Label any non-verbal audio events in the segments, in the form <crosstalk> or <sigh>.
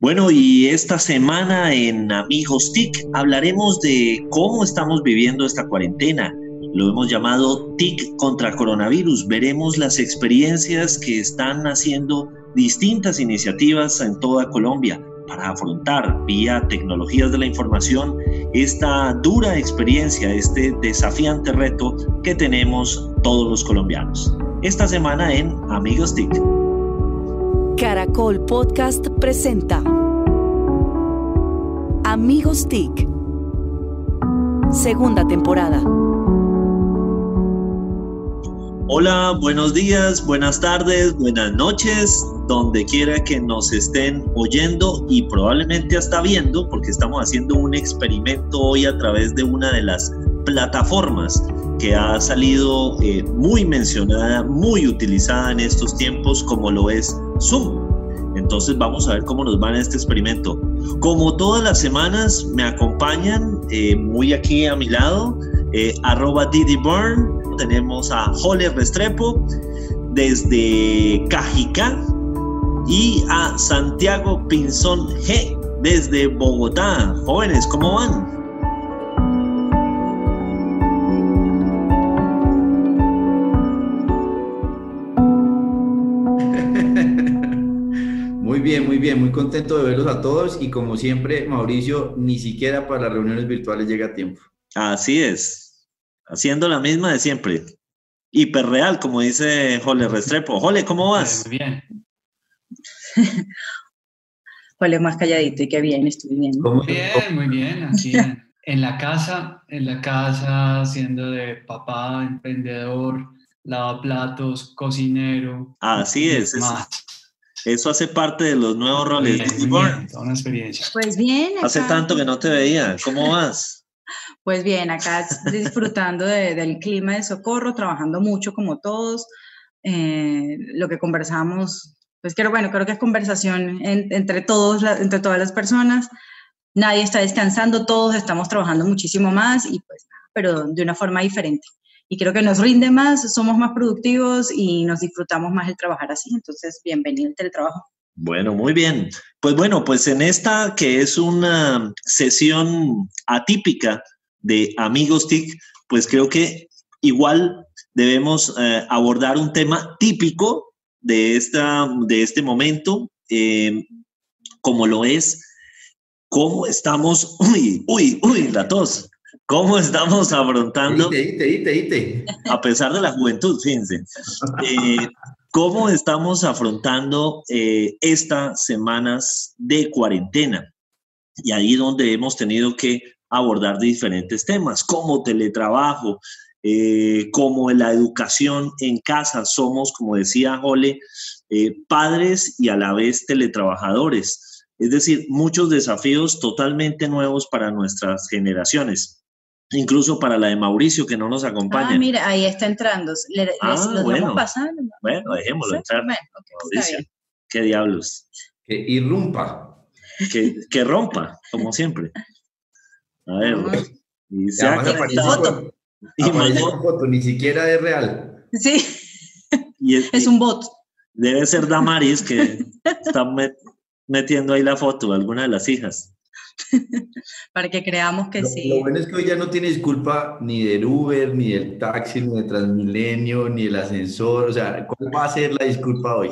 Bueno, y esta semana en Amigos TIC hablaremos de cómo estamos viviendo esta cuarentena. Lo hemos llamado TIC contra coronavirus. Veremos las experiencias que están haciendo distintas iniciativas en toda Colombia para afrontar vía tecnologías de la información esta dura experiencia, este desafiante reto que tenemos todos los colombianos. Esta semana en Amigos TIC. Caracol Podcast presenta Amigos TIC, segunda temporada. Hola, buenos días, buenas tardes, buenas noches, donde quiera que nos estén oyendo y probablemente hasta viendo, porque estamos haciendo un experimento hoy a través de una de las plataformas que ha salido eh, muy mencionada, muy utilizada en estos tiempos, como lo es Zoom. Entonces vamos a ver cómo nos va en este experimento. Como todas las semanas me acompañan eh, muy aquí a mi lado, eh, arroba Didi Burn, tenemos a Jole Restrepo desde Cajicá y a Santiago Pinzón G desde Bogotá. Jóvenes, ¿cómo van? Muy contento de verlos a todos y como siempre, Mauricio, ni siquiera para las reuniones virtuales llega a tiempo. Así es, haciendo la misma de siempre. Hiperreal, como dice Jole Restrepo. Jole, ¿cómo vas? Muy bien. <laughs> Jole más calladito y qué bien, estoy bien. Muy bien, muy bien. Aquí en, en la casa, en la casa, siendo de papá, emprendedor, lavaplatos, cocinero. Así es. Más. Eso hace parte de los nuevos roles. Bien, bien, toda una experiencia. Pues bien, Hace acá- tanto que no te veía. ¿Cómo vas? <laughs> pues bien, acá disfrutando de- del clima de Socorro, trabajando mucho como todos. Eh, lo que conversamos, pues creo, bueno, creo que es conversación en- entre todos, la- entre todas las personas. Nadie está descansando, todos estamos trabajando muchísimo más y pues, pero de una forma diferente. Y creo que nos rinde más, somos más productivos y nos disfrutamos más el trabajar así. Entonces, bienvenido al teletrabajo. Bueno, muy bien. Pues bueno, pues en esta que es una sesión atípica de Amigos TIC, pues creo que igual debemos eh, abordar un tema típico de, esta, de este momento, eh, como lo es, cómo estamos, uy, uy, uy, la tos, cómo estamos afrontando Ite, ite, ite, ite. a pesar de la juventud, fíjense. Eh, ¿Cómo estamos afrontando eh, estas semanas de cuarentena? Y ahí donde hemos tenido que abordar diferentes temas, como teletrabajo, eh, como la educación en casa. Somos, como decía Jole, eh, padres y a la vez teletrabajadores. Es decir, muchos desafíos totalmente nuevos para nuestras generaciones, incluso para la de Mauricio, que no nos acompaña. Ah, mira, ahí está entrando. Le, les- Ah, los bueno. pasando. Bueno, dejémoslo ¿Sí? entrar. Bueno, Mauricio. ¿Qué diablos? Que irrumpa. Que, que rompa, como siempre. A ver, y se ha foto. y foto, ni siquiera es real. Sí, y es- es un bot. debe ser Damaris que <laughs> está met- metiendo ahí la foto, alguna de las hijas. <laughs> para que creamos que Lo, sí. lo bueno es que hoy ya no tiene disculpa ni del Uber, ni del taxi, ni de Transmilenio, ni el ascensor. O sea, ¿cuál va a ser la disculpa hoy?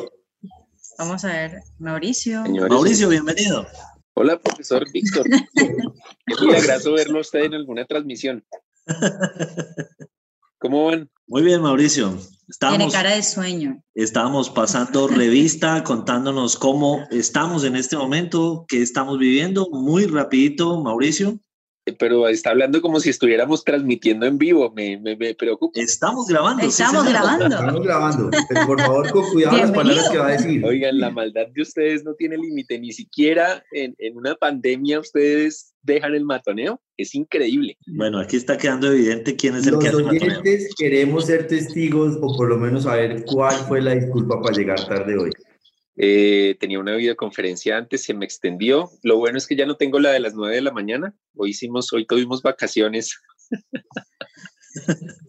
Vamos a ver, Mauricio. Señores, Mauricio, bienvenido. Hola, profesor Víctor. <laughs> Es milagroso verlo a usted en alguna transmisión. <laughs> ¿Cómo van? Muy bien, Mauricio. Tiene Estamos, cara de sueño. estamos pasando revista, <laughs> contándonos cómo estamos en este momento, qué estamos viviendo. Muy rapidito, Mauricio. Pero está hablando como si estuviéramos transmitiendo en vivo, me, me, me preocupa. Estamos grabando. Estamos grabando. Estamos grabando, pero por favor con cuidado las palabras que va a decir. Oigan, la maldad de ustedes no tiene límite, ni siquiera en, en una pandemia ustedes dejan el matoneo, es increíble. Bueno, aquí está quedando evidente quién es el Los que hace matoneo. oyentes queremos ser testigos o por lo menos saber cuál fue la disculpa para llegar tarde hoy. Eh, tenía una videoconferencia antes, se me extendió. Lo bueno es que ya no tengo la de las 9 de la mañana. Hoy hicimos, hoy tuvimos vacaciones. <laughs>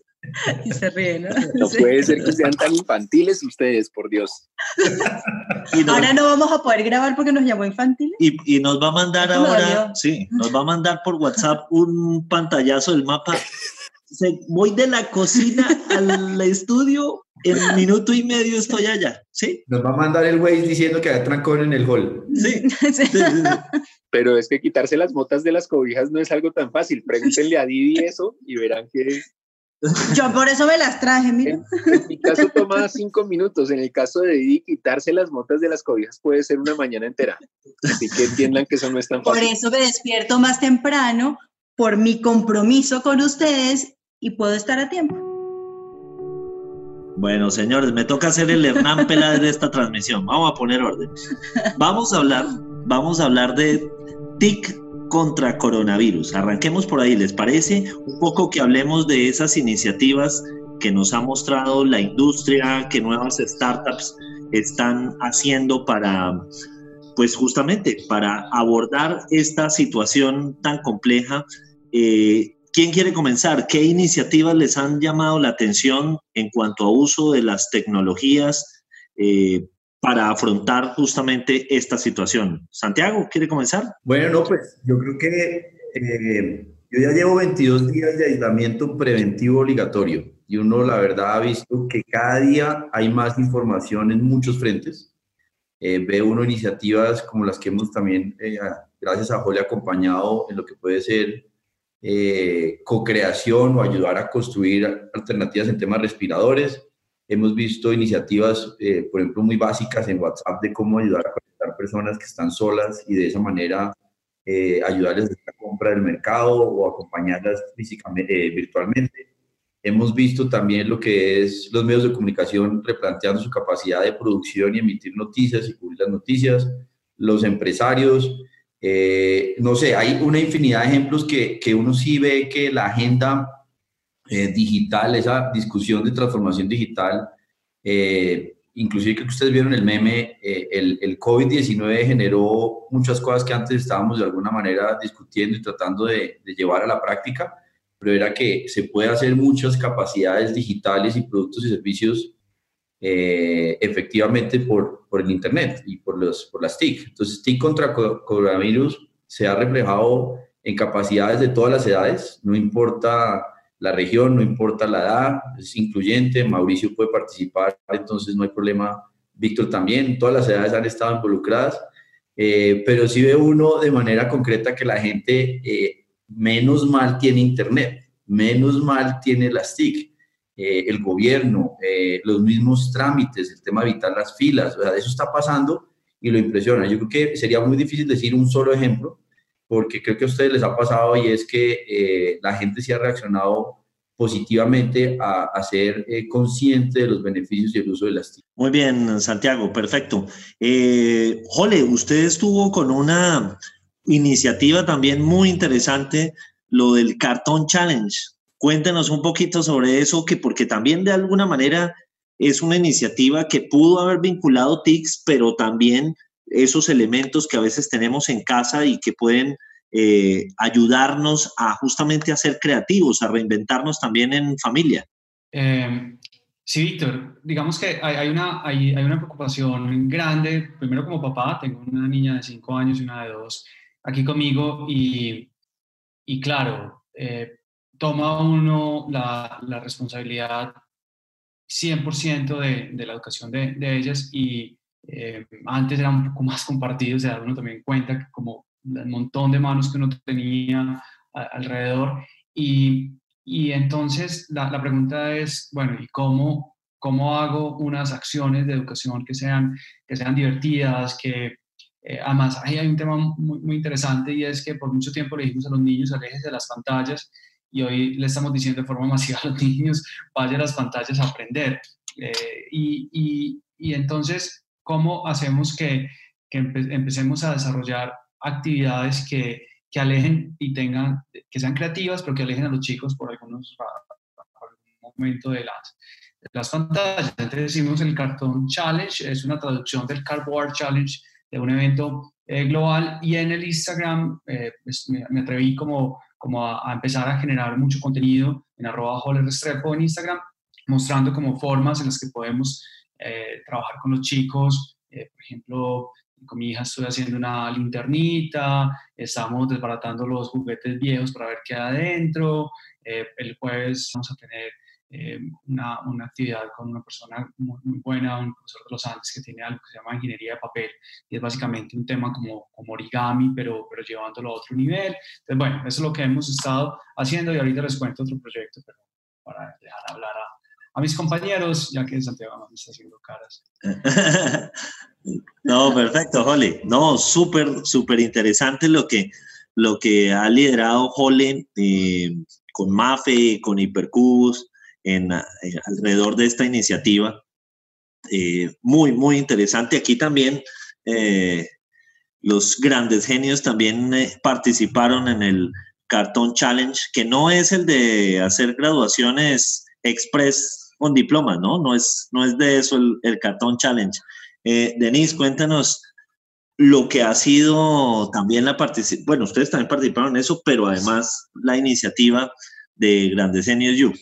Y se ríe, ¿no? No Sí. puede ser que sean tan infantiles ustedes, por Dios. Y nos, Ahora no vamos a poder grabar porque nos llamó infantil. y, y nos va a mandar ahora, sí, nos va a mandar por WhatsApp un pantallazo del mapa. Se- voy de la cocina al estudio, en minuto y medio estoy allá. Sí, Nos va a mandar el Waze diciendo que hay trancón en el hall. <laughs> sí. Sí. sí, sí, sí. Pero es que quitarse las motas de las cobijas no es algo tan fácil. Pregúntenle a Didi eso y verán que Yo por eso me las traje, mira. en, en mi caso toma cinco minutos. En el caso de Didi, quitarse las motas de las cobijas puede ser una mañana entera. Así que entiendan que eso no es tan Por fácil. eso me despierto más temprano, por mi compromiso con ustedes y puedo estar a tiempo. Bueno, señores, me toca hacer el Hernán Peláez de esta transmisión. Vamos a poner orden. Vamos a hablar, vamos a hablar de TIC contra coronavirus. Arranquemos por ahí, ¿les parece? Un poco que hablemos de esas iniciativas que nos ha mostrado la industria, que nuevas startups están haciendo para, pues justamente, para abordar esta situación tan compleja. Eh, ¿Quién quiere comenzar? ¿Qué iniciativas les han llamado la atención en cuanto a uso de las tecnologías eh, para afrontar justamente esta situación? Santiago, ¿quiere comenzar? Bueno, no, pues yo creo que eh, yo ya llevo 22 días de aislamiento preventivo obligatorio y uno la verdad ha visto que cada día hay más información en muchos frentes. Eh, ve uno iniciativas como las que hemos también, eh, gracias a Jole, acompañado en lo que puede ser eh, co-creación o ayudar a construir alternativas en temas respiradores. Hemos visto iniciativas, eh, por ejemplo, muy básicas en WhatsApp de cómo ayudar a conectar personas que están solas y de esa manera eh, ayudarles a la compra del mercado o acompañarlas físicamente, eh, virtualmente. Hemos visto también lo que es los medios de comunicación replanteando su capacidad de producción y emitir noticias y cubrir las noticias, los empresarios, eh, no sé, hay una infinidad de ejemplos que, que uno sí ve que la agenda eh, digital, esa discusión de transformación digital, eh, inclusive creo que ustedes vieron el meme, eh, el, el COVID-19 generó muchas cosas que antes estábamos de alguna manera discutiendo y tratando de, de llevar a la práctica, pero era que se puede hacer muchas capacidades digitales y productos y servicios eh, efectivamente por, por el Internet y por, los, por las TIC. Entonces, TIC contra co- coronavirus se ha reflejado en capacidades de todas las edades, no importa la región, no importa la edad, es incluyente, Mauricio puede participar, entonces no hay problema, Víctor también, todas las edades han estado involucradas, eh, pero sí ve uno de manera concreta que la gente eh, menos mal tiene Internet, menos mal tiene las TIC eh, el gobierno, eh, los mismos trámites, el tema de evitar las filas, o sea, eso está pasando y lo impresiona. Yo creo que sería muy difícil decir un solo ejemplo, porque creo que a ustedes les ha pasado y es que eh, la gente sí ha reaccionado positivamente a, ser consciente de los beneficios y el uso de las TIC. Muy bien, Santiago, perfecto. Eh, Jole, usted estuvo con una iniciativa también muy interesante, lo del Cartón Challenge. Cuéntenos un poquito sobre eso, que porque también de alguna manera es una iniciativa que pudo haber vinculado TICS, pero también esos elementos que a veces tenemos en casa y que pueden eh, ayudarnos a justamente a ser creativos, a reinventarnos también en familia. Eh, sí, Víctor, digamos que hay, hay una, hay, hay, una preocupación grande, primero como papá, tengo una niña de 5 años y una de 2 aquí conmigo y, y claro, eh, toma uno la, responsabilidad 100% de, de, la educación de, ellas y eh, antes era un poco más compartido, se da uno también cuenta como el montón de manos que uno tenía alrededor y, y entonces la, la, pregunta es, bueno, ¿y cómo, cómo hago unas acciones de educación que sean, que sean divertidas, que Eh, además, ahí hay un tema muy, muy, interesante y es que por mucho tiempo le dijimos a los niños, alejes de las pantallas y hoy le estamos diciendo de forma masiva a los <laughs> niños, vaya a las pantallas a aprender. Eh, y, y, y, entonces, ¿cómo hacemos que, que empecemos a desarrollar actividades que, que, alejen y tengan, que sean creativas, pero que alejen a los chicos por algunos algún momento de las, de las pantallas? Entonces decimos el Cartón Challenge, es una traducción del Cardboard Challenge de un evento eh, global y en el Instagram eh, pues me, atreví como, como a, empezar a generar mucho contenido en arroba Restrepo en Instagram, mostrando como formas en las que podemos eh, trabajar con los chicos, por ejemplo, con mi hija estoy haciendo una linternita, estamos desbaratando los juguetes viejos para ver qué hay adentro, el jueves vamos a tener eh, una, una, actividad con una persona muy, muy, buena, un profesor de los Andes que tiene algo que se llama ingeniería de papel y es básicamente un tema como, como origami, pero, pero llevándolo a otro nivel. Entonces, bueno, eso es lo que hemos estado haciendo y ahorita les cuento otro proyecto, pero para dejar hablar a, a mis compañeros, ya que Santiago no me está haciendo caras. <laughs> no, perfecto, Jole. No, súper, súper interesante lo que, lo que ha liderado Jole eh, con MAFE, con Hipercubus, en, eh, alrededor de esta iniciativa. Eh, muy, muy interesante. Aquí también eh, los grandes genios también participaron en el Cartón Challenge, que no es el de hacer graduaciones express con diploma, ¿no? No es, no es de eso el, el Cartón Challenge. Denise, cuéntanos lo que ha sido también la participación, bueno, ustedes también participaron en eso, pero además la iniciativa de Grandes Genios You.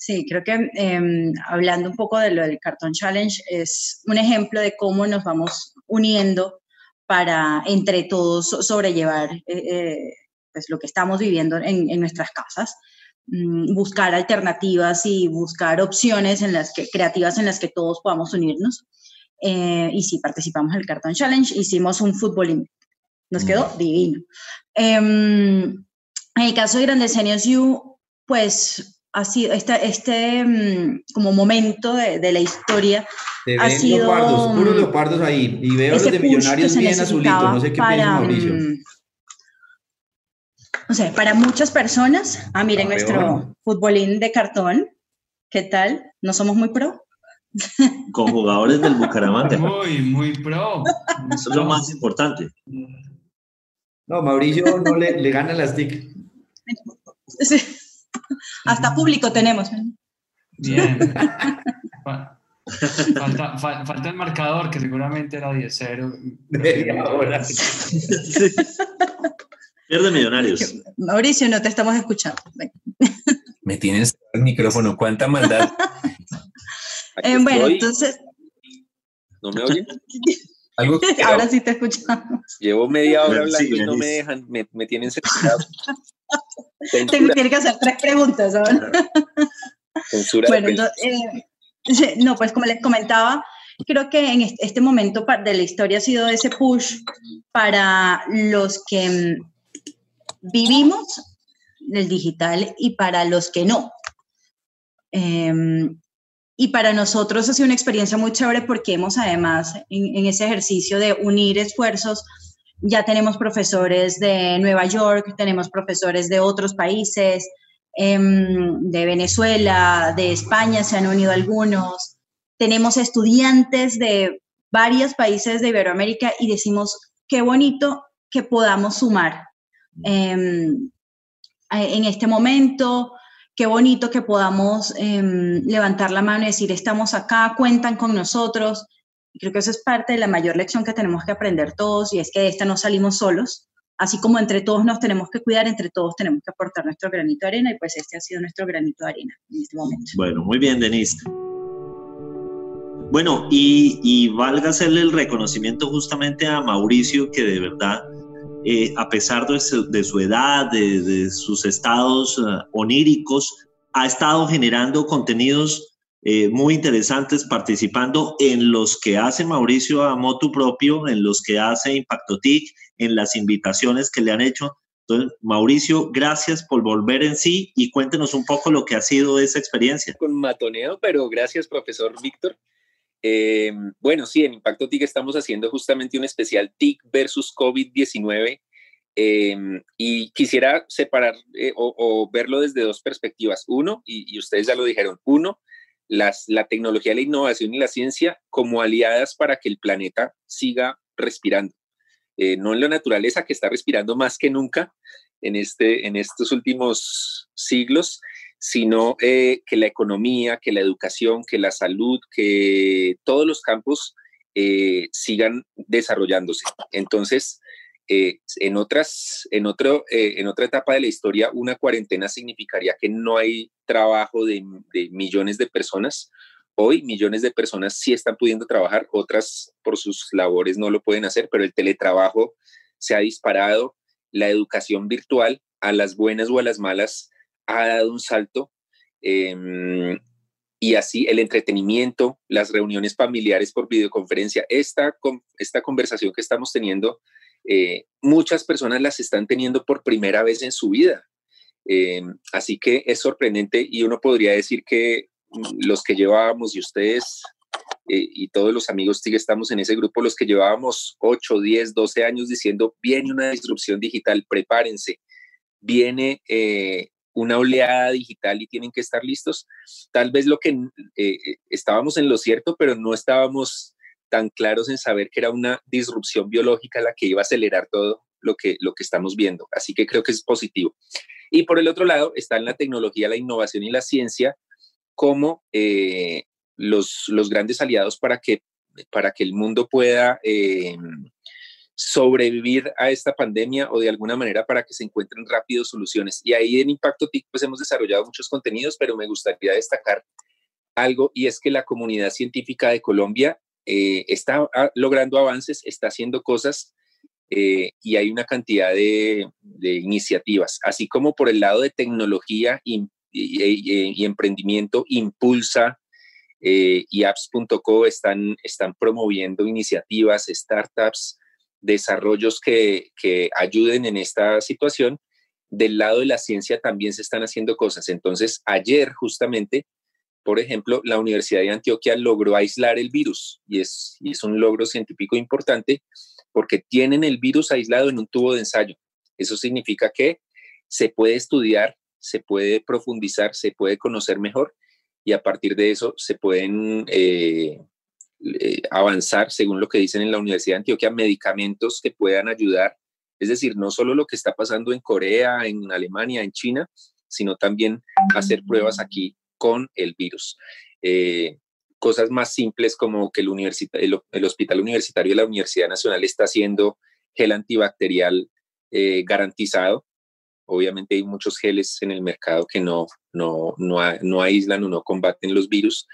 Sí, creo que em, hablando un poco de lo del Cartón Challenge, es un ejemplo de cómo nos vamos uniendo para entre todos sobrellevar eh, eh, pues lo que estamos viviendo en, en nuestras casas, mm, buscar alternativas y buscar opciones en las que, creativas en las que todos podamos unirnos. Eh, y sí, participamos en el Cartón Challenge, hicimos un fútbol, nos quedó mm. divino. Em, en el caso de Grandes Genios You, pues ha sido este, este mm, como momento de, de, la historia ha sido leopardos, puros leopardos ahí y veo los de millonarios bien azulitos no sé qué para, piensa Mauricio no mm, sé para muchas personas ah miren nuestro futbolín de cartón qué tal no somos muy pro <laughs> con jugadores del Bucaramanga. Muy muy pro. Eso es lo más importante. No Mauricio no le, le gana las TIC. Sí. Hasta público tenemos. Bien. <laughs> Falta, falta, el marcador, que seguramente era 10-0. Pierde Millonarios. Mauricio, no te estamos escuchando. Me tienes el micrófono. ¿Cuánta maldad? <laughs> Eh, bueno, entonces. ¿No me oyen? ¿Algo <laughs> Ahora sí te escuchamos. Llevo media hora hablando y no me dejan, me, me tienen cerrado. Tengo que hacer tres preguntas. bueno, eh, no, pues como les comentaba, creo que en este momento de la historia ha sido ese push para los que mm, vivimos el digital y para los que no. Em, y para nosotros ha sido una experiencia muy chévere porque hemos además en ese ejercicio de unir esfuerzos ya tenemos profesores de Nueva York, tenemos profesores de otros países, em, de Venezuela, de España se han unido algunos, tenemos estudiantes de varios países de Iberoamérica y decimos, qué bonito que podamos sumar em, en este momento, qué bonito que podamos em, levantar la mano y decir, estamos acá, cuentan con nosotros. Creo que eso es parte de la mayor lección que tenemos que aprender todos y es que de esta no salimos solos. Así como entre todos nos tenemos que cuidar, entre todos tenemos que aportar nuestro granito de arena y pues este ha sido nuestro granito de arena en este momento. Bueno, muy bien, Denise. Bueno, y, y valga hacerle el reconocimiento justamente a Mauricio que de verdad, eh, a pesar de su, de su edad, de, de, sus estados uh, oníricos, ha estado generando contenidos eh, muy interesantes participando en los que hace Mauricio a motu propio, en los que hace Impacto TIC, en las invitaciones que le han hecho. Entonces, Mauricio, gracias por volver en sí y cuéntenos un poco lo que ha sido esa experiencia. Con matoneo, pero gracias, profesor Víctor. Eh, bueno, sí, en Impacto TIC estamos haciendo justamente un especial TIC versus COVID-19 eh, y quisiera separar eh, o, verlo desde dos perspectivas. Uno, y, ustedes ya lo dijeron, uno, las, la tecnología, la innovación y la ciencia como aliadas para que el planeta siga respirando. no en la naturaleza que está respirando más que nunca en, este, en estos últimos siglos, sino eh, que la economía, que la educación, que la salud, que todos los campos eh, sigan desarrollándose. Entonces, eh, en, otras, en, otro, en otra etapa de la historia, una cuarentena significaría que no hay trabajo de, de, millones de personas. Hoy millones de personas sí están pudiendo trabajar, otras por sus labores no lo pueden hacer, pero el teletrabajo se ha disparado, la educación virtual, a las buenas o a las malas, ha dado un salto. Em, y así el entretenimiento, las reuniones familiares por videoconferencia, esta, esta conversación que estamos teniendo, eh, muchas personas las están teniendo por primera vez en su vida. Em, así que es sorprendente y uno podría decir que los que llevábamos y ustedes eh, y todos los amigos que estamos en ese grupo, los que llevábamos 8, 10, 12 años diciendo, viene una disrupción digital, prepárense, viene eh, una oleada digital y tienen que estar listos. Tal vez lo que eh, estábamos en lo cierto, pero no estábamos tan claros en saber que era una disrupción biológica la que iba a acelerar todo lo que, lo que estamos viendo. Así que creo que es positivo. Y por el otro lado está en la tecnología, la innovación y la ciencia como eh, los, los, grandes aliados para que, para que el mundo pueda eh, sobrevivir a esta pandemia o de alguna manera para que se encuentren rápido soluciones. Y ahí en Impacto TIC pues hemos desarrollado muchos contenidos, pero me gustaría destacar algo y es que la comunidad científica de Colombia eh, está ah, logrando avances, está haciendo cosas eh, y hay una cantidad de, iniciativas, así como por el lado de tecnología y, emprendimiento, Impulsa eh, y apps.co están, están promoviendo iniciativas, startups, desarrollos que, ayuden en esta situación. Del lado de la ciencia también se están haciendo cosas. Entonces, ayer justamente, por ejemplo, la Universidad de Antioquia logró aislar el virus y es, un logro científico importante porque tienen el virus aislado en un tubo de ensayo. Eso significa que se puede estudiar, se puede profundizar, se puede conocer mejor y a partir de eso se pueden eh, eh, avanzar, según lo que dicen en la Universidad de Antioquia, medicamentos que puedan ayudar, es decir, no solo lo que está pasando en Corea, en Alemania, en China, sino también hacer pruebas aquí con el virus. Eh, cosas más simples como que el, Hospital Universitario de la Universidad Nacional está haciendo gel antibacterial eh, garantizado. Obviamente hay muchos geles en el mercado que no, no, no, aíslan o no combaten los virus.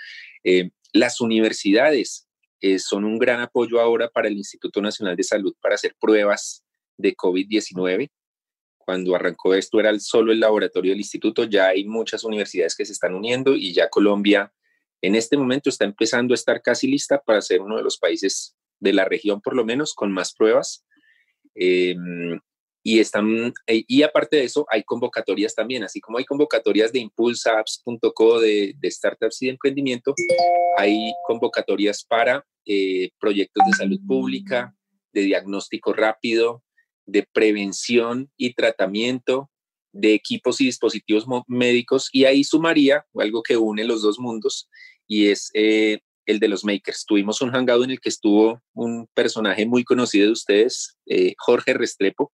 Las universidades eh, son un gran apoyo ahora para el Instituto Nacional de Salud para hacer pruebas de COVID-19. Cuando arrancó esto era solo el laboratorio del instituto, ya hay muchas universidades que se están uniendo y ya Colombia en este momento está empezando a estar casi lista para ser uno de los países de la región, por lo menos, con más pruebas. Em, y, están, eh, y aparte de eso, hay convocatorias también, así como hay convocatorias de impulsaapps.co de, de startups y de emprendimiento, hay convocatorias para eh, proyectos de salud pública, de diagnóstico rápido, de prevención y tratamiento, de equipos y dispositivos médicos, y ahí sumaría algo que une los dos mundos, y es eh, el de los makers. Tuvimos un hangout en el que estuvo un personaje muy conocido de ustedes, Jorge Restrepo,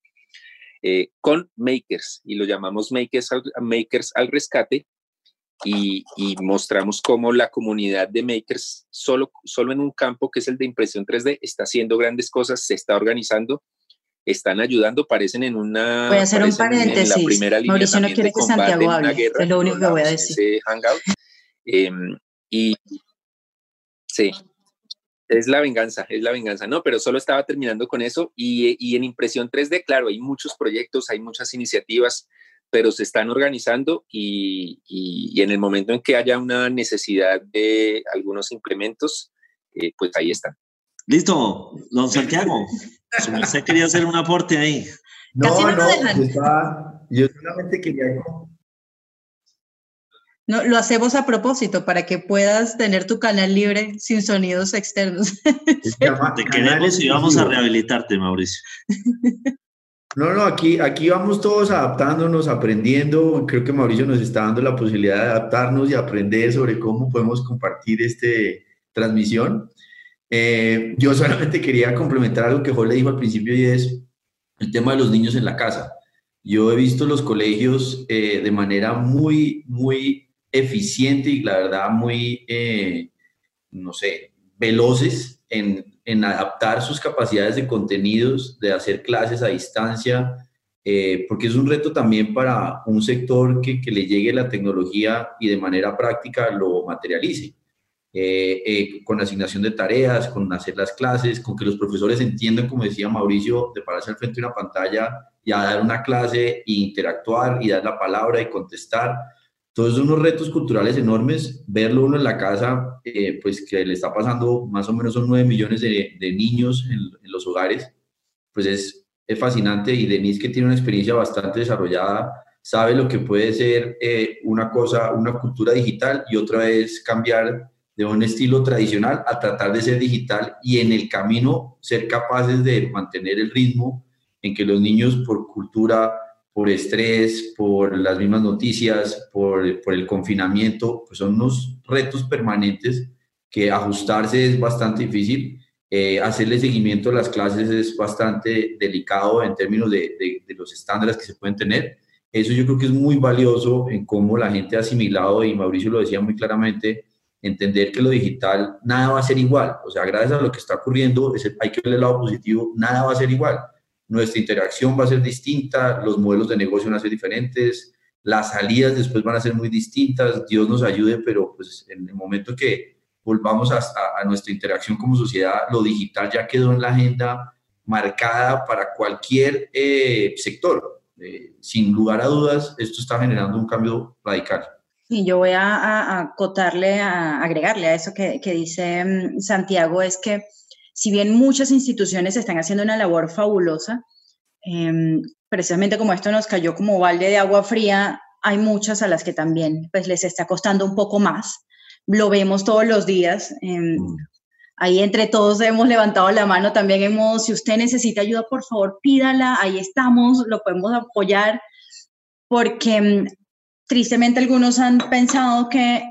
eh, con makers y lo llamamos makers al, makers al rescate y, mostramos cómo la comunidad de makers solo, solo en un campo que es el de impresión 3D está haciendo grandes cosas, se está organizando, están ayudando, parecen en una... Voy a hacer un paréntesis. En la primera línea Mauricio no quiere que Santiago hable, es lo único que voy a decir. Hangout. Em, y sí, es la venganza, es la venganza, ¿no? Pero solo estaba terminando con eso y, y, en impresión 3D, claro, hay muchos proyectos, hay muchas iniciativas, pero se están organizando y, y, en el momento en que haya una necesidad de algunos implementos, eh, pues ahí están. Listo, don <laughs> Santiago, usted quería hacer un aporte ahí. No, no, yo, yo solamente quería No, lo hacemos a propósito para que puedas tener tu canal libre sin sonidos externos. <laughs> Te queremos y vamos a rehabilitarte, Mauricio. No, no, aquí, aquí vamos todos adaptándonos, aprendiendo. Creo que Mauricio nos está dando la posibilidad de adaptarnos y aprender sobre cómo podemos compartir esta transmisión. Eh, yo solamente quería complementar algo que Jorge dijo al principio y es el tema de los niños en la casa. Yo he visto los colegios eh, de manera muy, muy eficiente y la verdad muy, eh, no sé, veloces en adaptar sus capacidades de contenidos, de hacer clases a distancia, porque es un reto también para un sector que, que, le llegue la tecnología y de manera práctica lo materialice. Eh, eh, con asignación de tareas, con hacer las clases, con que los profesores entiendan, como decía Mauricio, de pararse al frente de una pantalla y a dar una clase e interactuar y dar la palabra y contestar. Todos unos retos culturales enormes, verlo uno en la casa, eh, pues que le está pasando más o menos son 9 millones de, de niños en, en, los hogares, pues es, es, fascinante y Denise que tiene una experiencia bastante desarrollada, sabe lo que puede ser eh, una cosa, una cultura digital y otra es cambiar de un estilo tradicional a tratar de ser digital y en el camino ser capaces de mantener el ritmo en que los niños por cultura por estrés, por las mismas noticias, por, por, el confinamiento, pues son unos retos permanentes que ajustarse es bastante difícil. Eh, hacerle seguimiento a las clases es bastante delicado en términos de, de, de, los estándares que se pueden tener. Eso yo creo que es muy valioso en cómo la gente ha asimilado, y Mauricio lo decía muy claramente, entender que lo digital nada va a ser igual. O sea, gracias a lo que está ocurriendo, hay que ver el lado positivo, nada va a ser igual nuestra interacción va a ser distinta, los modelos de negocio van a ser diferentes, las salidas después van a ser muy distintas, Dios nos ayude, pero pues en el momento que volvamos a, a, nuestra interacción como sociedad, lo digital ya quedó en la agenda marcada para cualquier eh, sector. Eh, sin lugar a dudas, esto está generando un cambio radical. Y yo voy a, a acotarle, a agregarle a eso que, que dice um, Santiago, es que si bien muchas instituciones están haciendo una labor fabulosa, eh, precisamente como esto nos cayó como balde de agua fría, hay muchas a las que también pues, les está costando un poco más. Lo vemos todos los días. Eh, ahí entre todos hemos levantado la mano también hemos, si usted necesita ayuda, por favor, pídala, ahí estamos, lo podemos apoyar, porque mm, tristemente algunos han pensado que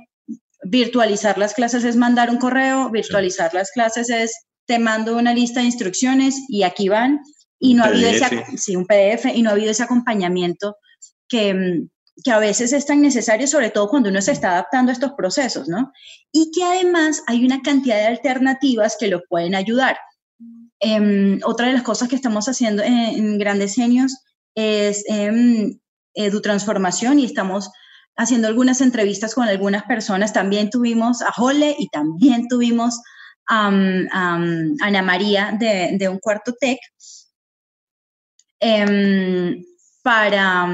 virtualizar las clases es mandar un correo, virtualizar las clases es te mando una lista de instrucciones y aquí van, y no ha habido ese, sí, un PDF, y no ha habido ese acompañamiento que, que a veces es tan necesario, sobre todo cuando uno se está adaptando a estos procesos, ¿no? Y que además hay una cantidad de alternativas que lo pueden ayudar. Eh, otra de las cosas que estamos haciendo en, en Grandes Genios es eh, EduTransformación y estamos haciendo algunas entrevistas con algunas personas. También tuvimos a Jole y también tuvimos um, um, Ana María de, de, un cuarto TEC um, para,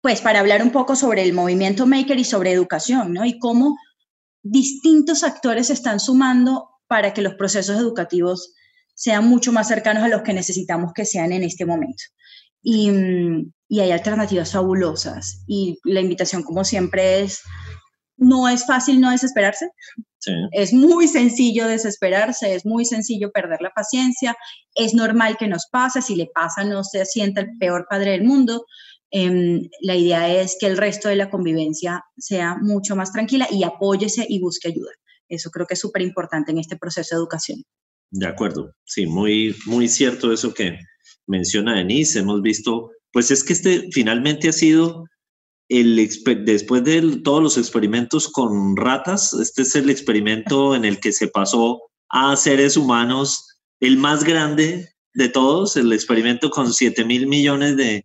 pues, para hablar un poco sobre el movimiento Maker y sobre educación, ¿no? Y cómo distintos actores se están sumando para que los procesos educativos sean mucho más cercanos a los que necesitamos que sean en este momento. Y, y hay alternativas fabulosas. Y la invitación, como siempre, es, no es fácil no desesperarse, Sí. Es muy sencillo desesperarse, es muy sencillo perder la paciencia, es normal que nos pase, si le pasa no se sienta el peor padre del mundo. Eh, la idea es que el resto de la convivencia sea mucho más tranquila y apóyese y busque ayuda. Eso creo que es súper importante en este proceso de educación. De acuerdo, sí, muy, muy cierto eso que menciona Denise. Hemos visto, pues es que este finalmente ha sido el, después de todos los experimentos con ratas, este es el experimento en el que se pasó a seres humanos, el más grande de todos, el experimento con 7 mil millones de,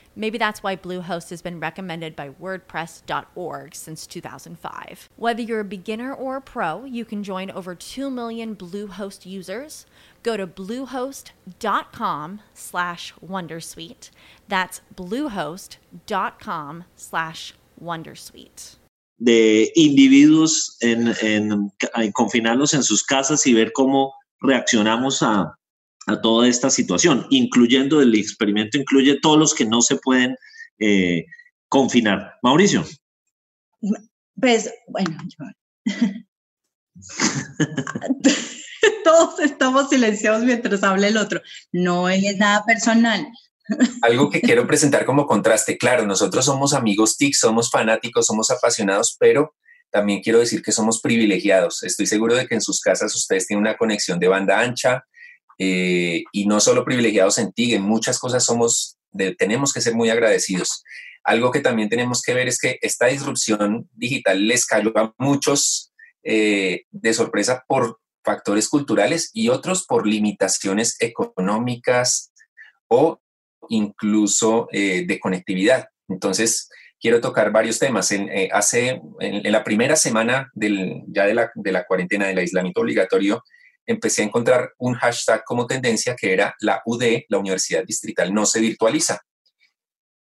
Maybe that's why Bluehost has been recommended by WordPress.org since 2005. Whether you're a beginner or a pro, you can join over 2 million Bluehost users. Go to bluehost.com slash Wondersuite. That's bluehost.com slash Wondersuite. De individuos en, en, en confinarlos en sus casas y ver cómo reaccionamos a, a toda esta situación, incluyendo el experimento, incluye todos los que no se pueden eh, confinar. Mauricio. Pues, bueno, yo... <laughs> todos estamos silenciados mientras habla el otro. No es nada personal. Algo que quiero presentar como contraste, claro, nosotros somos amigos TIC, somos fanáticos, somos apasionados, pero también quiero decir que somos privilegiados. Estoy seguro de que en sus casas ustedes tienen una conexión de banda ancha, eh, y no solo privilegiados en TIG, en muchas cosas somos, de, tenemos que ser muy agradecidos. Algo que también tenemos que ver es que esta disrupción digital les cayó a muchos eh, de sorpresa por factores culturales y otros por limitaciones económicas o incluso eh, de conectividad. Entonces, quiero tocar varios temas. En, eh, hace, en, en, la primera semana del, ya de la, de la cuarentena, del aislamiento obligatorio, empecé a encontrar un hashtag como tendencia que era la UD, la Universidad Distrital, no se virtualiza.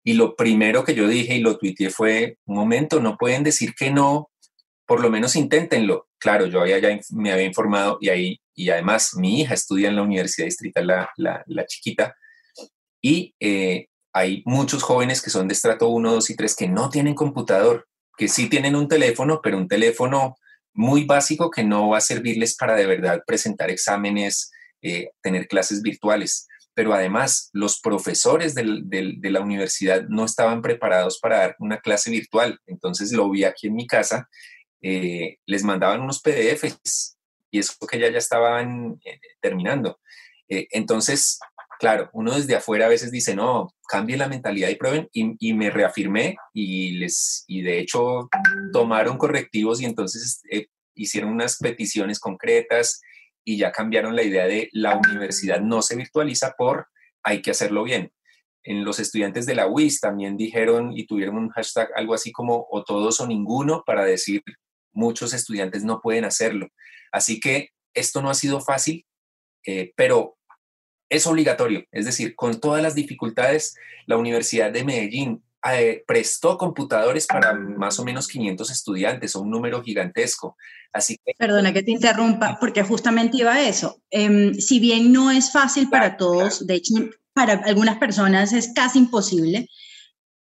Y lo primero que yo dije y lo tuiteé fue, un momento, no pueden decir que no, por lo menos inténtenlo. Claro, yo había ya me había informado y ahí, y además mi hija estudia en la Universidad Distrital, la, la, la chiquita, y eh, hay muchos jóvenes que son de estrato 1, 2 y 3 que no tienen computador, que sí tienen un teléfono, pero un teléfono muy básico que no va a servirles para de verdad presentar exámenes, eh, tener clases virtuales. Pero además, los profesores de la universidad no estaban preparados para dar una clase virtual. Entonces lo vi aquí en mi casa, eh, les mandaban unos PDFs y eso que ya ya estaban eh, terminando. Entonces, claro, uno desde afuera a veces dice, no, cambie la mentalidad y prueben, y, y, me reafirmé y, les, y de hecho tomaron correctivos y entonces eh, hicieron unas peticiones concretas y ya cambiaron la idea de la universidad no se virtualiza por hay que hacerlo bien. En los estudiantes de la UIS también dijeron y tuvieron un hashtag algo así como o todos o ninguno para decir muchos estudiantes no pueden hacerlo. Así que esto no ha sido fácil, eh, pero es obligatorio, es decir, con todas las dificultades, la Universidad de Medellín eh, prestó computadores para más o menos 500 estudiantes, o un número gigantesco. Así que... Perdona que te interrumpa, porque justamente iba a eso. Eh, si bien no es fácil para todos, de hecho, para algunas personas es casi imposible,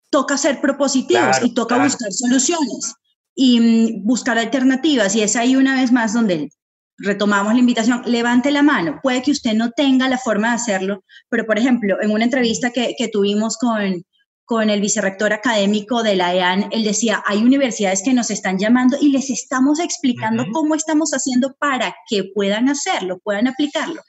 toca ser propositivos claro, y toca buscar soluciones y mm, buscar alternativas. Y es ahí una vez más donde retomamos la invitación, levante la mano. Puede que usted no tenga la forma de hacerlo, pero por ejemplo, en una entrevista que, que tuvimos con, con el vicerrector académico de la EAN, él decía, hay universidades que nos están llamando y les estamos explicando uh -huh. cómo estamos haciendo para que puedan hacerlo, puedan aplicarlo.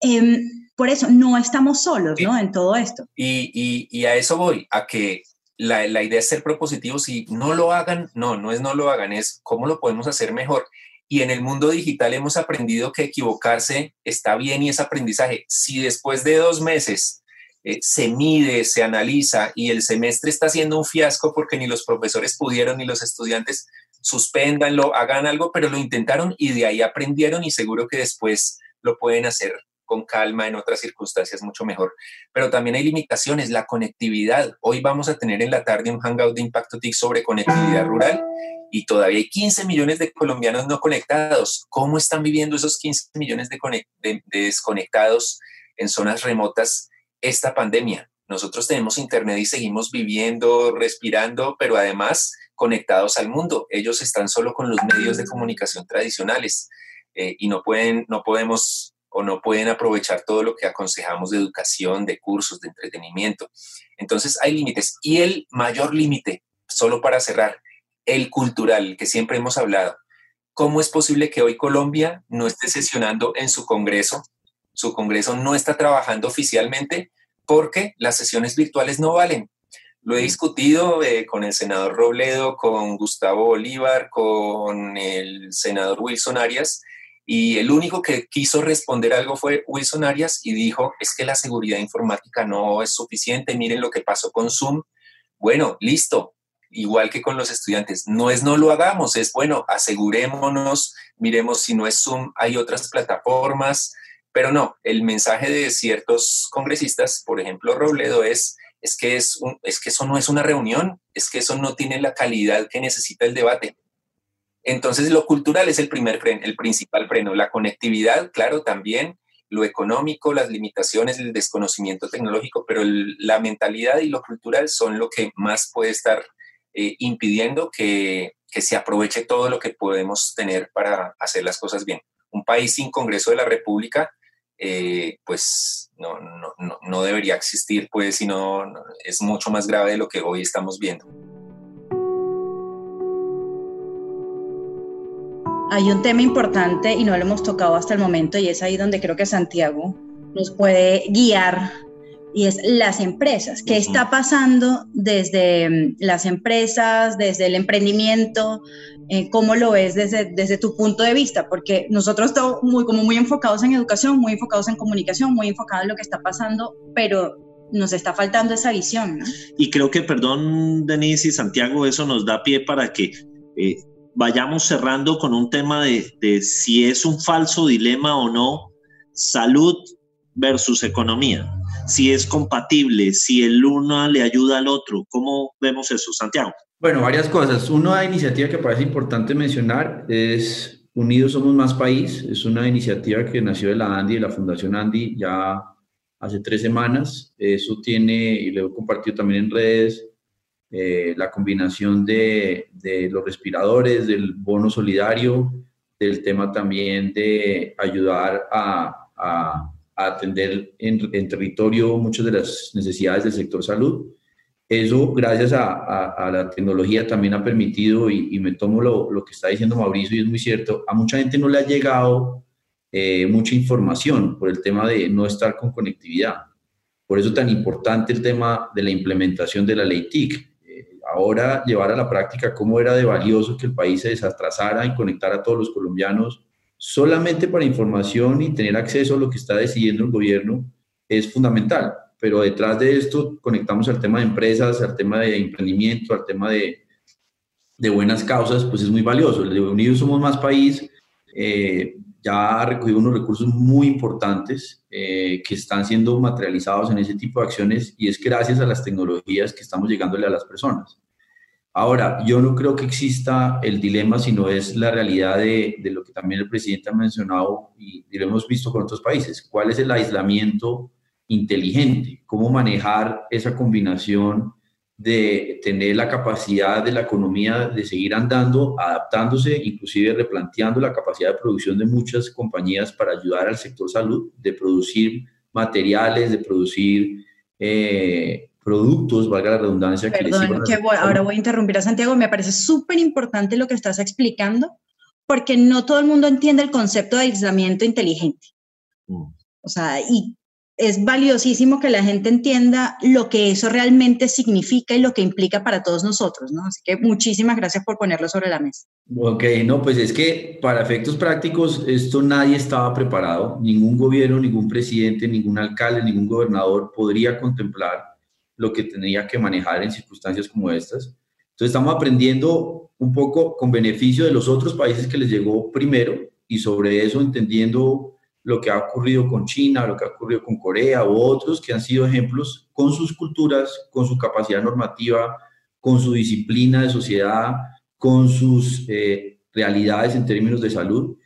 Eh, por eso, no estamos solos, ¿no? En todo esto. Y, y, y a eso voy, a que la, la, idea es ser propositivos y no lo hagan, no, no es no lo hagan, es cómo lo podemos hacer mejor. Y en el mundo digital hemos aprendido que equivocarse está bien y es aprendizaje. Si después de dos meses eh, se mide, se analiza y el semestre está siendo un fiasco porque ni los profesores pudieron ni los estudiantes, suspéndanlo, hagan algo, pero lo intentaron y de ahí aprendieron y seguro que después lo pueden hacer con calma en otras circunstancias mucho mejor. Pero también hay limitaciones, la conectividad. Hoy vamos a tener en la tarde un hangout de Impacto TIC sobre conectividad rural y todavía hay 15 millones de colombianos no conectados. ¿Cómo están viviendo esos 15 millones de, de, de desconectados en zonas remotas esta pandemia? Nosotros tenemos internet y seguimos viviendo, respirando, pero además conectados al mundo. Ellos están solo con los medios de comunicación tradicionales eh, y no, pueden, no podemos o no pueden aprovechar todo lo que aconsejamos de educación, de cursos, de entretenimiento. Entonces hay límites. Y el mayor límite, solo para cerrar, el cultural, que siempre hemos hablado. ¿Cómo es posible que hoy Colombia no esté sesionando en su Congreso? Su Congreso no está trabajando oficialmente porque las sesiones virtuales no valen. Lo he discutido eh, con el senador Robledo, con Gustavo Bolívar, con el senador Wilson Arias, y el único que quiso responder algo fue Wilson Arias y dijo, es que la seguridad informática no es suficiente, miren lo que pasó con Zoom. Bueno, listo, igual que con los estudiantes, no es no lo hagamos, es bueno, asegurémonos, miremos si no es Zoom, hay otras plataformas, pero no, el mensaje de ciertos congresistas, por ejemplo Robledo, es, es, que, es, es que eso no es una reunión, es que eso no tiene la calidad que necesita el debate. Entonces lo cultural es el primer freno, el principal freno. La conectividad, claro, también, lo económico, las limitaciones, el desconocimiento tecnológico, pero la mentalidad y lo cultural son lo que más puede estar eh, impidiendo que, se aproveche todo lo que podemos tener para hacer las cosas bien. Un país sin Congreso de la República eh, pues no, no, debería existir, pues, sino es mucho más grave de lo que hoy estamos viendo. Hay un tema importante y no lo hemos tocado hasta el momento y es ahí donde creo que Santiago nos puede guiar y es las empresas. ¿Qué está pasando desde mm, las empresas, desde el emprendimiento, eh, ¿Cómo lo ves desde, desde tu punto de vista? Porque nosotros estamos muy, como muy enfocados en educación, muy enfocados en comunicación, muy enfocados en lo que está pasando, pero nos está faltando esa visión. Y creo que, perdón, Denise y Santiago, eso nos da pie para que eh, vayamos cerrando con un tema de, si es un falso dilema o no, salud versus economía si es compatible, si el uno le ayuda al otro. ¿Cómo vemos eso, Santiago? Bueno, varias cosas. Una iniciativa que parece importante mencionar es Unidos Somos Más País. Es una iniciativa que nació de la ANDI, de la Fundación ANDI, ya hace tres semanas. Eso tiene, y lo he compartido también en redes, eh, la combinación de, de, los respiradores, del bono solidario, del tema también de ayudar a, a, a atender en, en territorio muchas de las necesidades del sector salud eso, gracias a, la tecnología, también ha permitido, y, me tomo lo, que está diciendo Mauricio, y es muy cierto, a mucha gente no le ha llegado eh, mucha información por el tema de no estar con conectividad. Por eso tan importante el tema de la implementación de la ley TIC. Ahora llevar a la práctica cómo era de valioso que el país se desatrasara y conectara a todos los colombianos solamente para información y tener acceso a lo que está decidiendo el gobierno es fundamental pero detrás de esto conectamos al tema de empresas, al tema de emprendimiento, al tema de, de buenas causas, pues es muy valioso. El de Somos Más País eh, ya ha recogido unos recursos muy importantes eh, que están siendo materializados en ese tipo de acciones y es gracias a las tecnologías que estamos llegándole a las personas. Ahora, yo no creo que exista el dilema, sino es la realidad de, de lo que también el presidente ha mencionado y, lo hemos visto con otros países. ¿Cuál es el aislamiento inteligente, cómo manejar esa combinación de tener la capacidad de la economía de seguir andando, adaptándose, inclusive replanteando la capacidad de producción de muchas compañías para ayudar al sector salud, de producir materiales, de producir eh, productos, valga la redundancia. Perdón, que, ahora voy a interrumpir a Santiago, me parece súper importante lo que estás explicando, porque no todo el mundo entiende el concepto de aislamiento inteligente. Mm. O sea, y es valiosísimo que la gente entienda lo que eso realmente significa y lo que implica para todos nosotros, ¿no? Así que muchísimas gracias por ponerlo sobre la mesa. Ok, no, pues es que para efectos prácticos esto nadie estaba preparado, ningún gobierno, ningún presidente, ningún alcalde, ningún gobernador podría contemplar lo que tendría que manejar en circunstancias como estas. Entonces estamos aprendiendo un poco con beneficio de los otros países que les llegó primero y sobre eso entendiendo lo que ha ocurrido con China, lo que ha ocurrido con Corea u otros que han sido ejemplos con sus culturas, con su capacidad normativa, con su disciplina de sociedad, con sus eh, realidades en términos de salud.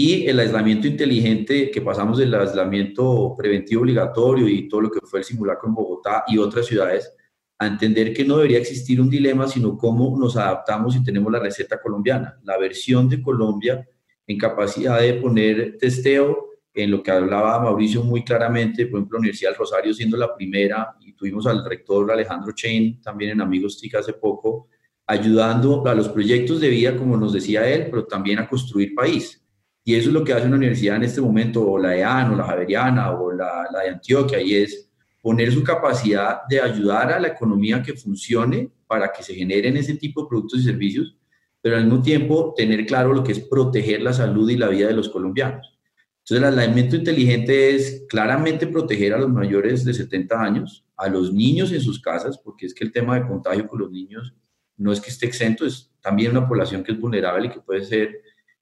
Y el aislamiento inteligente que pasamos del aislamiento preventivo obligatorio y todo lo que fue el simulacro en Bogotá y otras ciudades, a entender que no debería existir un dilema, sino cómo nos adaptamos y tenemos la receta colombiana, la versión de Colombia en capacidad de poner testeo, en lo que hablaba Mauricio muy claramente, por ejemplo, la Universidad del Rosario siendo la primera, y tuvimos al rector Alejandro Chain también en Amigos TIC hace poco, ayudando a los proyectos de vida, como nos decía él, pero también a construir país. Y eso es lo que hace una universidad en este momento, o la EAN, o la Javeriana, o la, de Antioquia, y es poner su capacidad de ayudar a la economía que funcione para que se generen ese tipo de productos y servicios, pero al mismo tiempo tener claro lo que es proteger la salud y la vida de los colombianos. Entonces, el aislamiento inteligente es claramente proteger a los mayores de 70 años, a los niños en sus casas, porque es que el tema de contagio con los niños no es que esté exento, es también una población que es vulnerable y que puede ser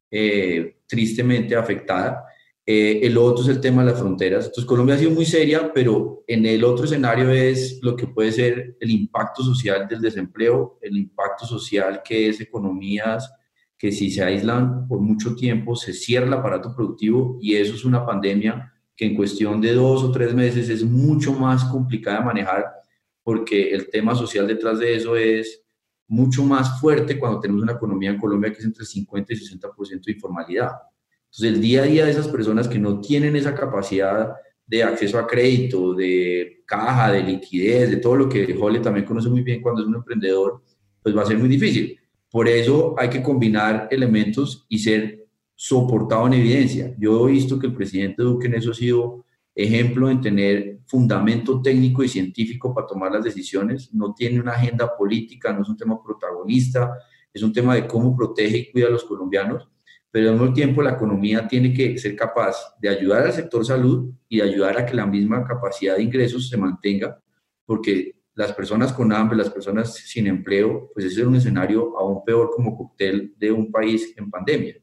eh, tristemente afectada. Eh, el otro es el tema de las fronteras. Entonces, Colombia ha sido muy seria, pero en el otro escenario es lo que puede ser el impacto social del desempleo, el impacto social que es economías que si se aíslan por mucho tiempo, se cierra el aparato productivo y eso es una pandemia que en cuestión de dos o tres meses es mucho más complicada de manejar porque el tema social detrás de eso es mucho más fuerte cuando tenemos una economía en Colombia que es entre 50 y 60% de informalidad. Entonces, el día a día de esas personas que no tienen esa capacidad de acceso a crédito, de caja, de liquidez, de todo lo que Jole también conoce muy bien cuando es un emprendedor, pues va a ser muy difícil. Por eso hay que combinar elementos y ser soportado en evidencia. Yo he visto que el presidente Duque en eso ha sido ejemplo en tener fundamento técnico y científico para tomar las decisiones, no tiene una agenda política, no es un tema protagonista, es un tema de cómo protege y cuida a los colombianos, pero al mismo tiempo la economía tiene que ser capaz de ayudar al sector salud y de ayudar a que la misma capacidad de ingresos se mantenga, porque las personas con hambre, las personas sin empleo, pues ese es un escenario aún peor como cóctel de un país en pandemia.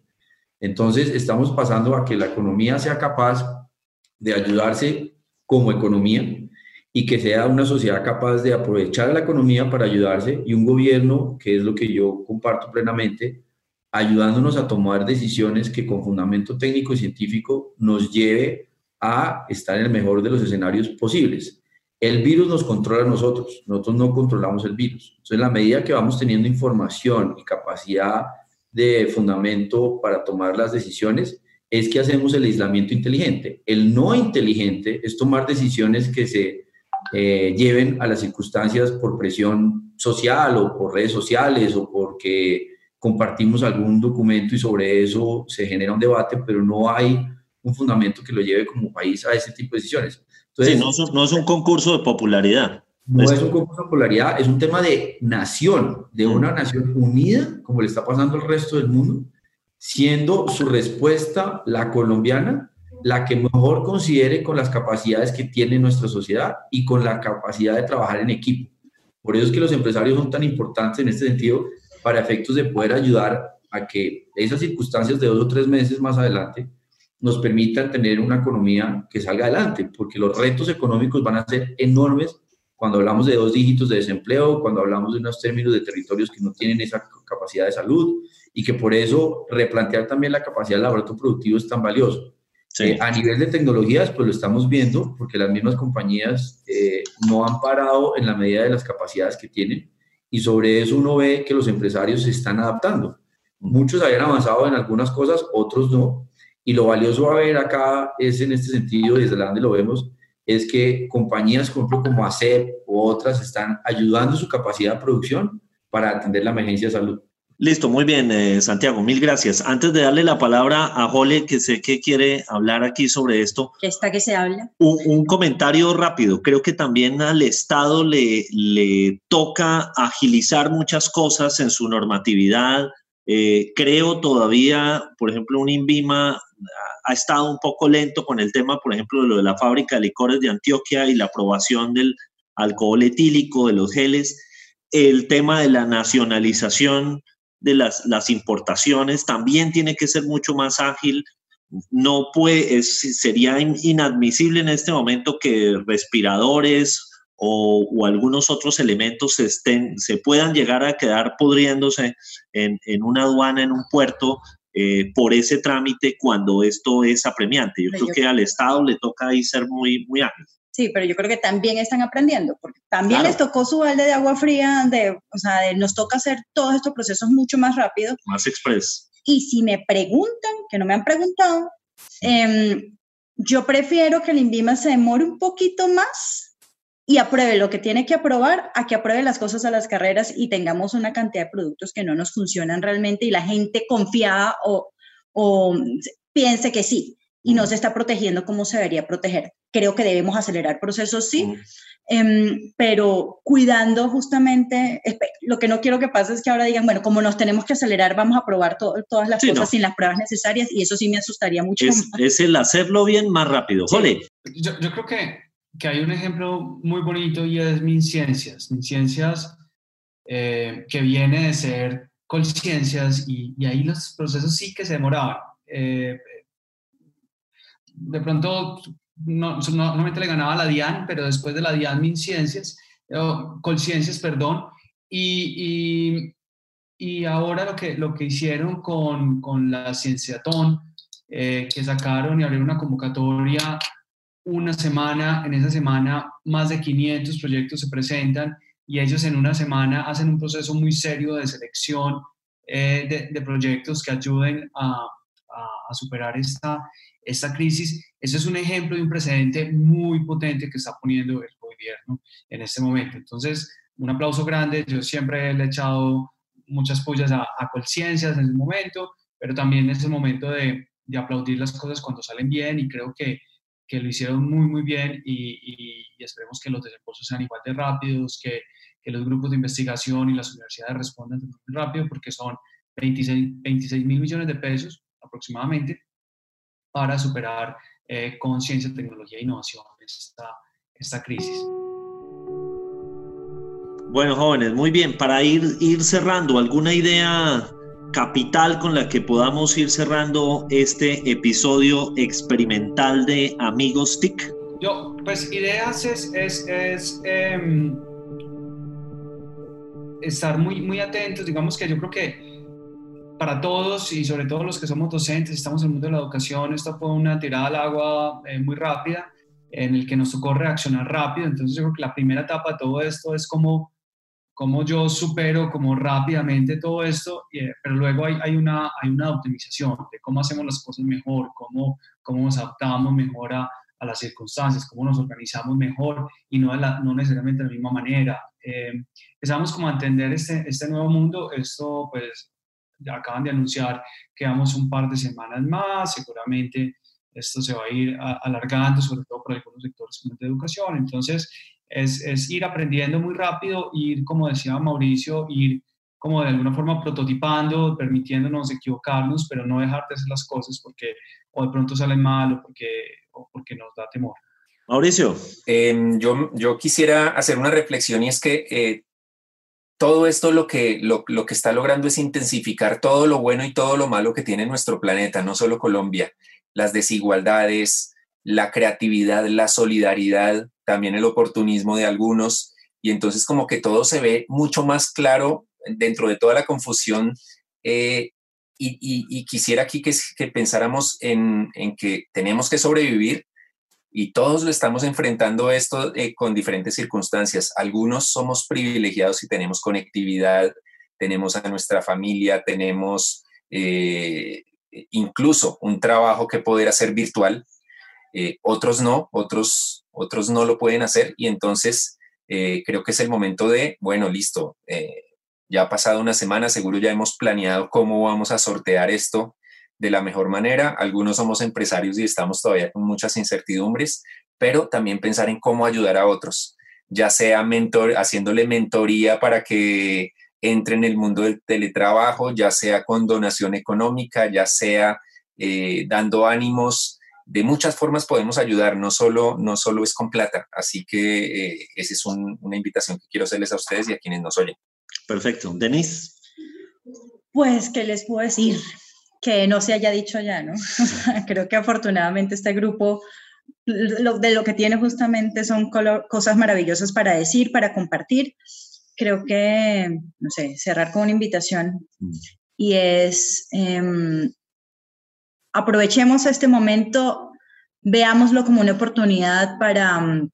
Entonces, estamos pasando a que la economía sea capaz de ayudarse como economía y que sea una sociedad capaz de aprovechar la economía para ayudarse y un gobierno, que es lo que yo comparto plenamente, ayudándonos a tomar decisiones que con fundamento técnico y científico nos lleve a estar en el mejor de los escenarios posibles. El virus nos controla a nosotros, nosotros no controlamos el virus. Entonces, en la medida que vamos teniendo información y capacidad de fundamento para tomar las decisiones, es que hacemos el aislamiento inteligente. El no inteligente es tomar decisiones que se eh, lleven a las circunstancias por presión social o por redes sociales o porque compartimos algún documento y sobre eso se genera un debate, pero no hay un fundamento que lo lleve como país a ese tipo de decisiones. Entonces, no, es un concurso de popularidad. No es un concurso de popularidad, es un tema de nación, de una mm. nación unida, como le está pasando al resto del mundo, siendo su respuesta la colombiana la que mejor considere con las capacidades que tiene nuestra sociedad y con la capacidad de trabajar en equipo. Por eso es que los empresarios son tan importantes en este sentido para efectos de poder ayudar a que esas circunstancias de dos o tres meses más adelante nos permitan tener una economía que salga adelante, porque los retos económicos van a ser enormes cuando hablamos de dos dígitos de desempleo, cuando hablamos de unos términos de territorios que no tienen esa capacidad de salud y que por eso replantear también la capacidad del laboratorio productivo es tan valioso. Eh, a nivel de tecnologías, pues lo estamos viendo, porque las mismas compañías eh, no han parado en la medida de las capacidades que tienen y sobre eso uno ve que los empresarios se están adaptando. Muchos habían avanzado en algunas cosas, otros no, y lo valioso a ver acá es en este sentido, desde donde lo vemos, es que compañías como ACEP u otras están ayudando su capacidad de producción para atender la emergencia de salud. Listo, muy bien, eh, Santiago, mil gracias. Antes de darle la palabra a Jole, que sé que quiere hablar aquí sobre esto. Está que se habla. Un, comentario rápido. Creo que también al Estado le, le toca agilizar muchas cosas en su normatividad. Eh, creo todavía, por ejemplo, un INVIMA ha estado un poco lento con el tema, por ejemplo, de lo de la fábrica de licores de Antioquia y la aprobación del alcohol etílico, de los geles, el tema de la nacionalización de las, las importaciones también tiene que ser mucho más ágil. No puede, sería inadmisible en este momento que respiradores o, o, algunos otros elementos se, estén, se puedan llegar a quedar pudriéndose en, en una aduana, en un puerto, eh, por ese trámite cuando esto es apremiante. Yo creo que al Estado le toca ahí ser muy, muy ágil. Sí, pero yo creo que también están aprendiendo, porque también les tocó su balde de agua fría, de, o sea, de, nos toca hacer todos estos procesos mucho más rápido. Más express. Y si me preguntan, que no me han preguntado, em, yo prefiero que el INVIMA se demore un poquito más y apruebe lo que tiene que aprobar a que apruebe las cosas a las carreras y tengamos una cantidad de productos que no nos funcionan realmente y la gente confiada o, o piense que sí y no se está protegiendo como se debería proteger. Creo que debemos acelerar procesos, sí, em, pero cuidando justamente, lo que no quiero que pase es que ahora digan, bueno, como nos tenemos que acelerar, vamos a probar todas las cosas sin las pruebas necesarias y eso sí me asustaría mucho. Es, es el hacerlo bien más rápido. Jole. Yo, yo, creo que, que, hay un ejemplo muy bonito y es MinCiencias. MinCiencias eh, que viene de ser Colciencias y, y ahí los procesos sí que se demoraban. Eh, de pronto no, le ganaba la DIAN, pero después de la DIAN MinCiencias, Colciencias, perdón, y, y, ahora lo que, lo que hicieron con, con la Cienciatón, eh, que sacaron y abrieron una convocatoria una semana, en esa semana más de 500 proyectos se presentan y ellos en una semana hacen un proceso muy serio de selección eh, de, proyectos que ayuden a, a, superar esta, esta crisis. Ese es un ejemplo de un precedente muy potente que está poniendo el gobierno en este momento. Entonces, un aplauso grande. Yo siempre he echado muchas pullas a, a en ese momento, pero también es el momento de, aplaudir las cosas cuando salen bien y creo que, que lo hicieron muy, muy bien y, y, y, esperemos que los desembolsos sean igual de rápidos, que, que los grupos de investigación y las universidades respondan muy rápido porque son 26, 26 mil millones de pesos aproximadamente para superar eh, con ciencia, tecnología e innovación esta, esta crisis. Bueno, jóvenes, muy bien. Para ir, ir cerrando, ¿alguna idea capital con la que podamos ir cerrando este episodio experimental de Amigos TIC? Yo, pues ideas es, es, es eh, estar muy, muy atentos. Digamos que yo creo que para todos y sobre todo los que somos docentes, estamos en el mundo de la educación, esto fue una tirada al agua eh, muy rápida en el que nos tocó reaccionar rápido. Entonces yo creo que la primera etapa de todo esto es como, como yo supero como rápidamente todo esto, eh, pero luego hay, hay, una, hay una optimización de cómo hacemos las cosas mejor, cómo, cómo nos adaptamos mejor a, a las circunstancias, cómo nos organizamos mejor y no, la, no necesariamente de la misma manera. Eh, empezamos como a entender este, este nuevo mundo, esto pues acaban de anunciar que vamos un par de semanas más, seguramente esto se va a ir alargando, sobre todo por algunos sectores como de educación. Entonces, es, es, ir aprendiendo muy rápido, ir, como decía Mauricio, ir como de alguna forma prototipando, permitiéndonos equivocarnos, pero no dejar de hacer las cosas porque o de pronto salen mal o porque, o porque nos da temor. Mauricio. Eh, yo, yo quisiera hacer una reflexión y es que eh, todo esto lo que, lo, lo, que está logrando es intensificar todo lo bueno y todo lo malo que tiene nuestro planeta, no solo Colombia, las desigualdades, la creatividad, la solidaridad, también el oportunismo de algunos, y entonces como que todo se ve mucho más claro dentro de toda la confusión. Eh, y, quisiera aquí que, que pensáramos en, en que tenemos que sobrevivir, y todos lo estamos enfrentando esto eh, con diferentes circunstancias. Algunos somos privilegiados y tenemos conectividad, tenemos a nuestra familia, tenemos eh, incluso un trabajo que poder hacer virtual. Eh, otros no, otros, otros no lo pueden hacer y entonces creo que es el momento de, bueno, listo, ya ha pasado una semana, seguro ya hemos planeado cómo vamos a sortear esto de la mejor manera. Algunos somos empresarios y estamos todavía con muchas incertidumbres, pero también pensar en cómo ayudar a otros, ya sea mentor, haciéndole mentoría para que entre en el mundo del teletrabajo, ya sea con donación económica, ya sea eh, dando ánimos. De muchas formas podemos ayudar, no solo, no solo es con plata. Así que eh, esa es un, una invitación que quiero hacerles a ustedes y a quienes nos oyen. Perfecto. Denise. Pues, ¿qué les puedo decir? Que no se haya dicho ya, ¿no? <laughs> Creo que afortunadamente este grupo de lo que tiene justamente son cosas maravillosas para decir, para compartir. Creo que, no sé, cerrar con una invitación y es, eh, aprovechemos este momento, veámoslo como una oportunidad para, mm,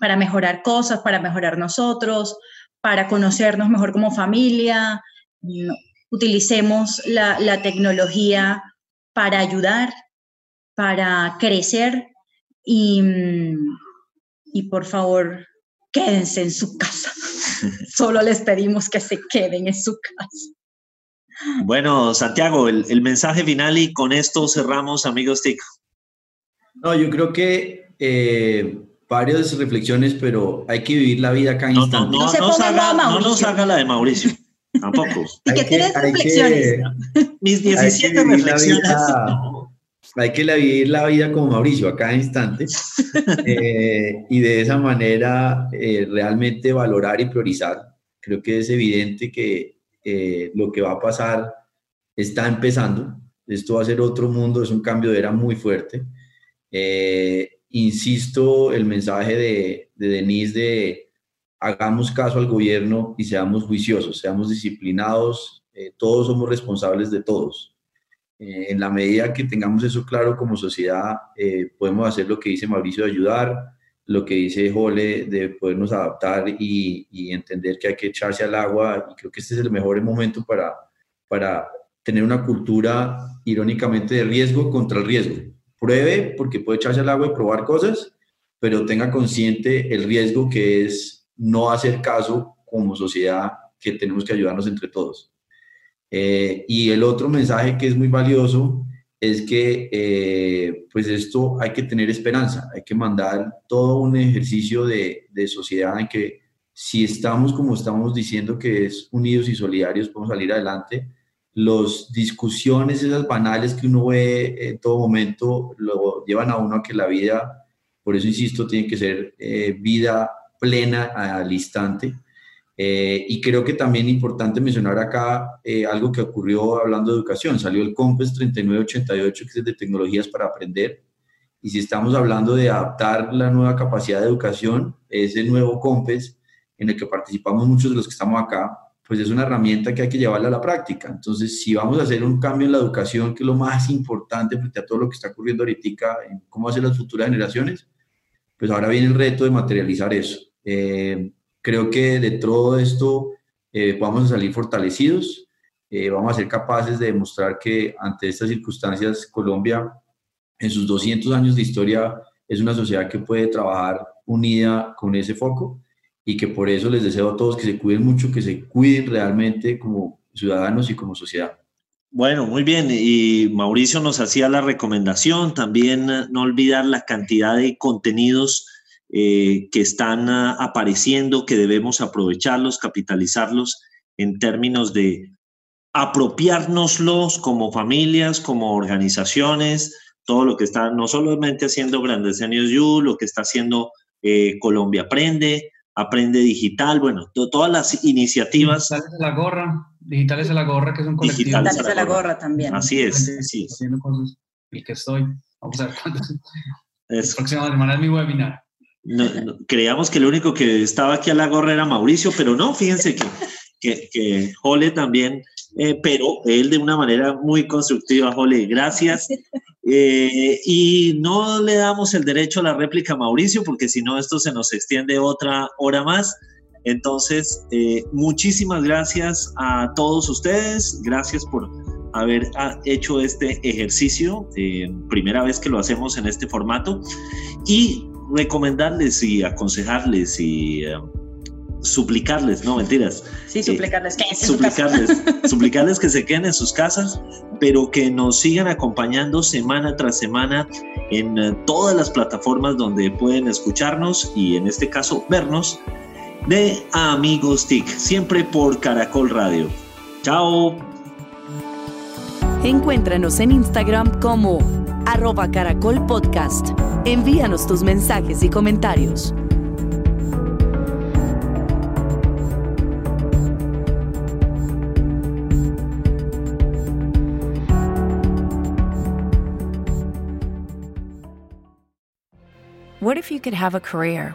para mejorar cosas, para mejorar nosotros, para conocernos mejor como familia. Utilicemos la, la tecnología para ayudar, para crecer y, y por favor, quédense en su casa. <laughs> Solo les pedimos que se queden en su casa. Bueno, Santiago, el, el mensaje final y con esto cerramos, amigos TIC. No, yo creo que eh, varias reflexiones, pero hay que vivir la vida acá en No, no, instante. no, No nos haga, no Mauricio. nos haga la de Mauricio, tampoco. <laughs> ¿Y Hay qué que- tienes hay que- reflexiones? <laughs> Mis Hay que 17 vivir la reflexiones. vida- <laughs> no. Hay que vivir la vida como Mauricio, a cada instante, eh, y de esa manera eh, realmente valorar y priorizar. Creo que es evidente que eh, lo que va a pasar está empezando. Esto va a ser otro mundo, es un cambio de era muy fuerte. Eh, insisto, el mensaje de, de Denise de hagamos caso al gobierno y seamos juiciosos, seamos disciplinados, eh, todos somos responsables de todos. Eh, en la medida que tengamos eso claro como sociedad, eh, podemos hacer lo que dice Mauricio de ayudar, lo que dice Jole de podernos adaptar y, y entender que hay que echarse al agua. Y creo que este es el mejor momento para, para tener una cultura irónicamente de riesgo contra el riesgo. Pruebe porque puede echarse al agua y probar cosas, pero tenga consciente el riesgo que es no hacer caso como sociedad, que tenemos que ayudarnos entre todos. Eh, y el otro mensaje que es muy valioso es que eh, pues esto hay que tener esperanza, hay que mandar todo un ejercicio de, de sociedad en que si estamos como estamos diciendo que es unidos y solidarios, podemos salir adelante. Las discusiones, esas banales que uno ve en todo momento, lo llevan a uno a que la vida, por eso insisto, tiene que ser eh, vida plena al instante. Eh, y creo que también importante mencionar acá eh, algo que ocurrió hablando de educación. Salió el COMPES 3988, que es de tecnologías para aprender. Y si estamos hablando de adaptar la nueva capacidad de educación, ese nuevo COMPES en el que participamos muchos de los que estamos acá, pues es una herramienta que hay que llevarla a la práctica. Entonces, si vamos a hacer un cambio en la educación, que es lo más importante frente a todo lo que está ocurriendo ahorita, en cómo hacer las futuras generaciones, pues ahora viene el reto de materializar eso. Eh, creo que de todo esto eh, vamos a salir fortalecidos, eh, vamos a ser capaces de demostrar que ante estas circunstancias Colombia, en sus 200 años de historia, es una sociedad que puede trabajar unida con ese foco y que por eso les deseo a todos que se cuiden mucho, que se cuiden realmente como ciudadanos y como sociedad. Bueno, muy bien. Y Mauricio nos hacía la recomendación también no olvidar la cantidad de contenidos eh, que están uh, apareciendo, que debemos aprovecharlos, capitalizarlos en términos de apropiárnoslos como familias, como organizaciones, todo lo que está no solamente haciendo Grandes Seniors You, lo que está haciendo eh, Colombia Aprende, Aprende Digital, bueno, to todas las iniciativas. La gorra, Digitales de la gorra, que es un colectivo. Digitales de la gorra también. Así es, así es. Haciendo cosas. El que estoy. Vamos a ver cuándo. La próxima semana es mi webinar. no, no, creíamos que el único que estaba aquí a la gorra era Mauricio, pero no, fíjense que, que, que Jole también, eh, pero él de una manera muy constructiva, Jole, gracias. Eh, y no le damos el derecho a la réplica a Mauricio, porque si no, esto se nos extiende otra hora más. Entonces, eh, muchísimas gracias a todos ustedes. Gracias por haber ah, hecho este ejercicio. Eh, primera vez que lo hacemos en este formato. Y recomendarles y aconsejarles y uh, suplicarles, no mentiras. Sí, suplicarles que suplicarles, <laughs> suplicarles que se queden en sus casas, pero que nos sigan acompañando semana tras semana en todas las plataformas donde pueden escucharnos y en este caso vernos de Amigos TIC, siempre por Caracol Radio. Chao. Encuéntranos en Instagram como arroba caracol podcast. Envíanos tus mensajes y comentarios. What if you could have a career